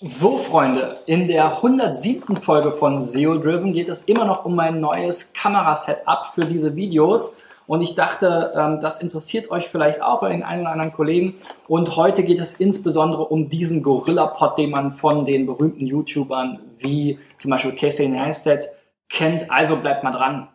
So, Freunde, in der 107. Folge von SEO Driven geht es immer noch um mein neues Kamerasetup für diese Videos. Und ich dachte, ähm, das interessiert euch vielleicht auch bei den einen oder anderen Kollegen. Und heute geht es insbesondere um diesen Gorilla-Pod, den man von den berühmten YouTubern wie zum Beispiel Casey Neistat kennt. Also bleibt mal dran.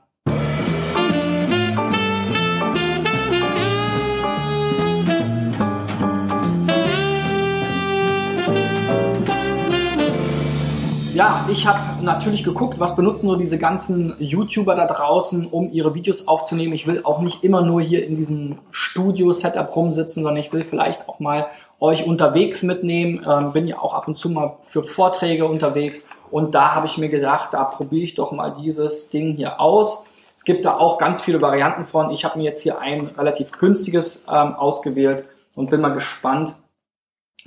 Ja, ich habe natürlich geguckt, was benutzen so diese ganzen YouTuber da draußen, um ihre Videos aufzunehmen. Ich will auch nicht immer nur hier in diesem Studio-Setup rumsitzen, sondern ich will vielleicht auch mal euch unterwegs mitnehmen. Ähm, bin ja auch ab und zu mal für Vorträge unterwegs und da habe ich mir gedacht, da probiere ich doch mal dieses Ding hier aus. Es gibt da auch ganz viele Varianten von. Ich habe mir jetzt hier ein relativ günstiges ähm, ausgewählt und bin mal gespannt,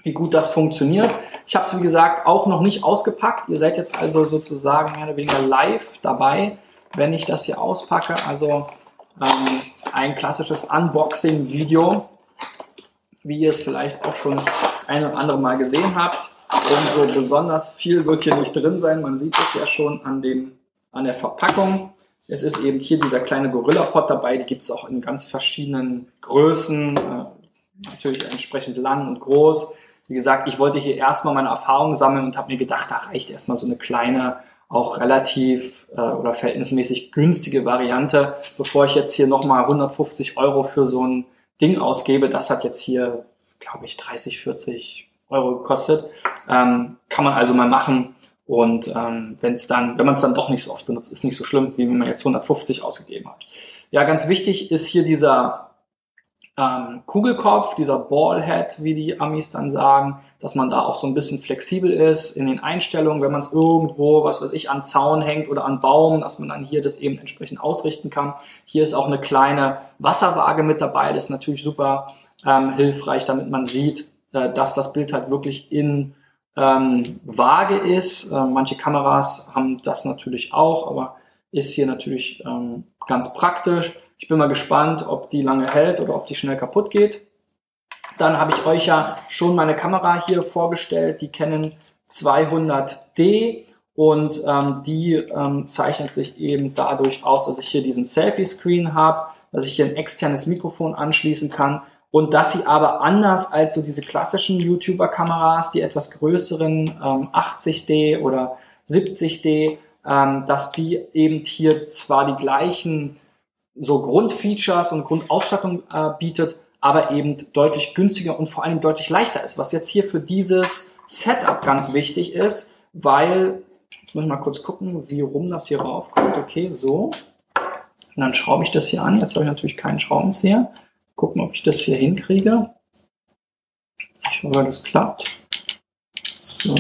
wie gut das funktioniert. Ich habe es, wie gesagt, auch noch nicht ausgepackt. Ihr seid jetzt also sozusagen mehr oder weniger live dabei, wenn ich das hier auspacke. Also ähm, ein klassisches Unboxing-Video, wie ihr es vielleicht auch schon das eine oder andere Mal gesehen habt. Und so besonders viel wird hier nicht drin sein. Man sieht es ja schon an, dem, an der Verpackung. Es ist eben hier dieser kleine Gorilla-Pot dabei. Die gibt es auch in ganz verschiedenen Größen. Äh, natürlich entsprechend lang und groß. Wie gesagt, ich wollte hier erstmal meine Erfahrungen sammeln und habe mir gedacht, da reicht erstmal so eine kleine, auch relativ äh, oder verhältnismäßig günstige Variante, bevor ich jetzt hier nochmal 150 Euro für so ein Ding ausgebe. Das hat jetzt hier, glaube ich, 30, 40 Euro gekostet. Ähm, kann man also mal machen. Und ähm, wenn es dann, wenn man es dann doch nicht so oft benutzt, ist nicht so schlimm, wie wenn man jetzt 150 ausgegeben hat. Ja, ganz wichtig ist hier dieser ähm, Kugelkopf, dieser Ballhead, wie die Amis dann sagen, dass man da auch so ein bisschen flexibel ist in den Einstellungen, wenn man es irgendwo, was weiß ich, an Zaun hängt oder an Baum, dass man dann hier das eben entsprechend ausrichten kann. Hier ist auch eine kleine Wasserwaage mit dabei, das ist natürlich super ähm, hilfreich, damit man sieht, äh, dass das Bild halt wirklich in ähm, Waage ist. Äh, manche Kameras haben das natürlich auch, aber ist hier natürlich ähm, ganz praktisch. Ich bin mal gespannt, ob die lange hält oder ob die schnell kaputt geht. Dann habe ich euch ja schon meine Kamera hier vorgestellt, die Canon 200D und ähm, die ähm, zeichnet sich eben dadurch aus, dass ich hier diesen Selfie-Screen habe, dass ich hier ein externes Mikrofon anschließen kann und dass sie aber anders als so diese klassischen YouTuber-Kameras, die etwas größeren ähm, 80D oder 70D, ähm, dass die eben hier zwar die gleichen so Grundfeatures und Grundausstattung äh, bietet, aber eben deutlich günstiger und vor allem deutlich leichter ist. Was jetzt hier für dieses Setup ganz wichtig ist, weil, jetzt muss ich mal kurz gucken, wie rum das hier raufkommt. Okay, so. Und dann schraube ich das hier an. Jetzt habe ich natürlich keinen Schraubenzieher. Gucken, ob ich das hier hinkriege. Ich hoffe, das klappt. So.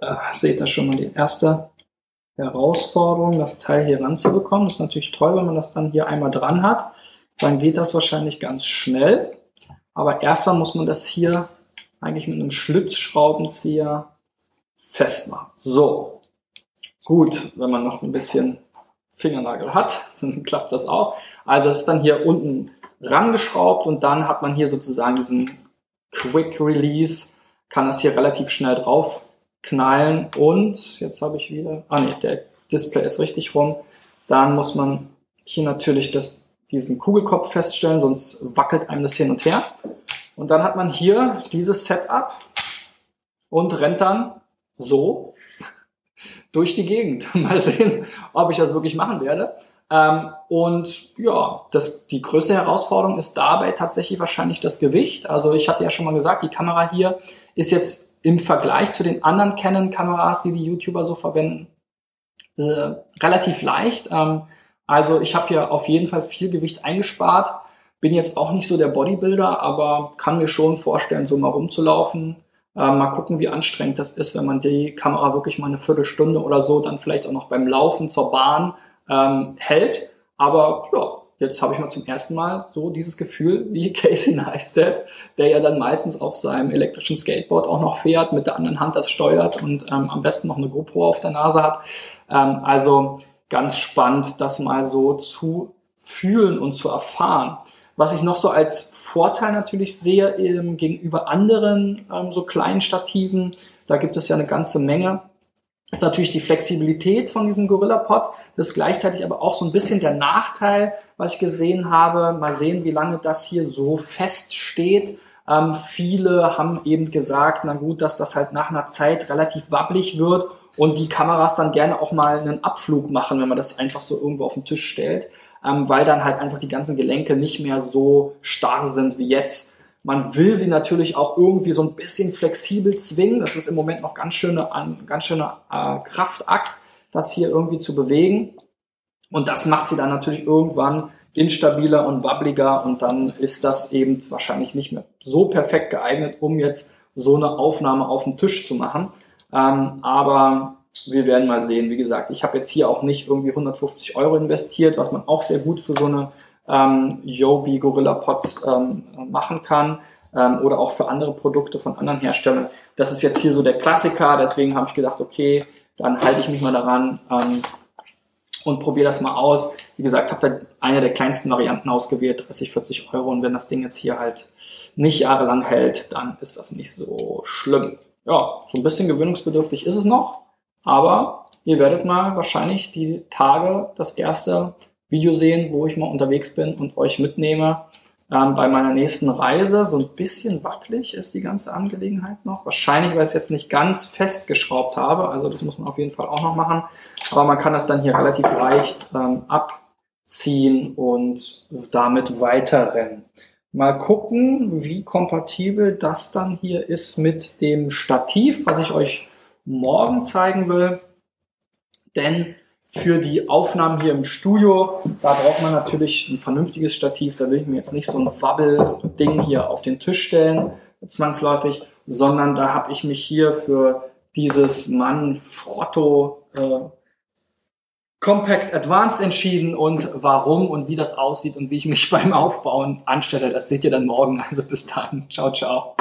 Ah, seht ihr schon mal die erste Herausforderung, das Teil hier ranzubekommen. Ist natürlich toll, wenn man das dann hier einmal dran hat. Dann geht das wahrscheinlich ganz schnell. Aber erstmal muss man das hier eigentlich mit einem Schlitzschraubenzieher festmachen. So. Gut, wenn man noch ein bisschen Fingernagel hat, dann klappt das auch. Also es ist dann hier unten rangeschraubt und dann hat man hier sozusagen diesen Quick Release, kann das hier relativ schnell drauf knallen und jetzt habe ich wieder, ah nee, der Display ist richtig rum. Dann muss man hier natürlich das, diesen Kugelkopf feststellen, sonst wackelt einem das hin und her. Und dann hat man hier dieses Setup und rennt dann so durch die Gegend. Mal sehen, ob ich das wirklich machen werde. Ähm, und ja, das, die größte Herausforderung ist dabei tatsächlich wahrscheinlich das Gewicht. Also ich hatte ja schon mal gesagt, die Kamera hier ist jetzt im Vergleich zu den anderen Canon-Kameras, die die YouTuber so verwenden, äh, relativ leicht. Ähm, also ich habe hier auf jeden Fall viel Gewicht eingespart. Bin jetzt auch nicht so der Bodybuilder, aber kann mir schon vorstellen, so mal rumzulaufen. Äh, mal gucken, wie anstrengend das ist, wenn man die Kamera wirklich mal eine Viertelstunde oder so dann vielleicht auch noch beim Laufen zur Bahn ähm, hält. Aber ja, jetzt habe ich mal zum ersten Mal so dieses Gefühl wie Casey Neistat, der ja dann meistens auf seinem elektrischen Skateboard auch noch fährt, mit der anderen Hand das steuert und ähm, am besten noch eine GoPro auf der Nase hat. Ähm, also ganz spannend, das mal so zu fühlen und zu erfahren. Was ich noch so als Vorteil natürlich sehe ähm, gegenüber anderen ähm, so kleinen Stativen, da gibt es ja eine ganze Menge, ist natürlich die Flexibilität von diesem Gorilla Pod. Das ist gleichzeitig aber auch so ein bisschen der Nachteil, was ich gesehen habe. Mal sehen, wie lange das hier so fest steht. Ähm, viele haben eben gesagt, na gut, dass das halt nach einer Zeit relativ wabbelig wird und die Kameras dann gerne auch mal einen Abflug machen, wenn man das einfach so irgendwo auf den Tisch stellt, ähm, weil dann halt einfach die ganzen Gelenke nicht mehr so starr sind wie jetzt. Man will sie natürlich auch irgendwie so ein bisschen flexibel zwingen. Das ist im Moment noch ganz schöne, ganz schöner äh, Kraftakt, das hier irgendwie zu bewegen. Und das macht sie dann natürlich irgendwann instabiler und wabbliger und dann ist das eben wahrscheinlich nicht mehr so perfekt geeignet, um jetzt so eine Aufnahme auf dem Tisch zu machen. Ähm, aber wir werden mal sehen. Wie gesagt, ich habe jetzt hier auch nicht irgendwie 150 Euro investiert, was man auch sehr gut für so eine ähm, Yobi Gorilla Pots ähm, machen kann ähm, oder auch für andere Produkte von anderen Herstellern. Das ist jetzt hier so der Klassiker, deswegen habe ich gedacht, okay, dann halte ich mich mal daran ähm, und probiere das mal aus. Wie gesagt, habe da eine der kleinsten Varianten ausgewählt, 30, 40 Euro. Und wenn das Ding jetzt hier halt nicht jahrelang hält, dann ist das nicht so schlimm. Ja, so ein bisschen gewöhnungsbedürftig ist es noch, aber ihr werdet mal wahrscheinlich die Tage das erste Video sehen, wo ich mal unterwegs bin und euch mitnehme ähm, bei meiner nächsten Reise. So ein bisschen wackelig ist die ganze Angelegenheit noch. Wahrscheinlich, weil ich es jetzt nicht ganz festgeschraubt habe. Also das muss man auf jeden Fall auch noch machen. Aber man kann das dann hier relativ leicht ähm, abziehen und damit weiterrennen. Mal gucken, wie kompatibel das dann hier ist mit dem Stativ, was ich euch morgen zeigen will. Denn für die Aufnahmen hier im Studio, da braucht man natürlich ein vernünftiges Stativ. Da will ich mir jetzt nicht so ein Wabbel-Ding hier auf den Tisch stellen, zwangsläufig, sondern da habe ich mich hier für dieses Manfrotto äh, Compact Advanced entschieden und warum und wie das aussieht und wie ich mich beim Aufbauen anstelle, das seht ihr dann morgen. Also bis dann. Ciao, ciao.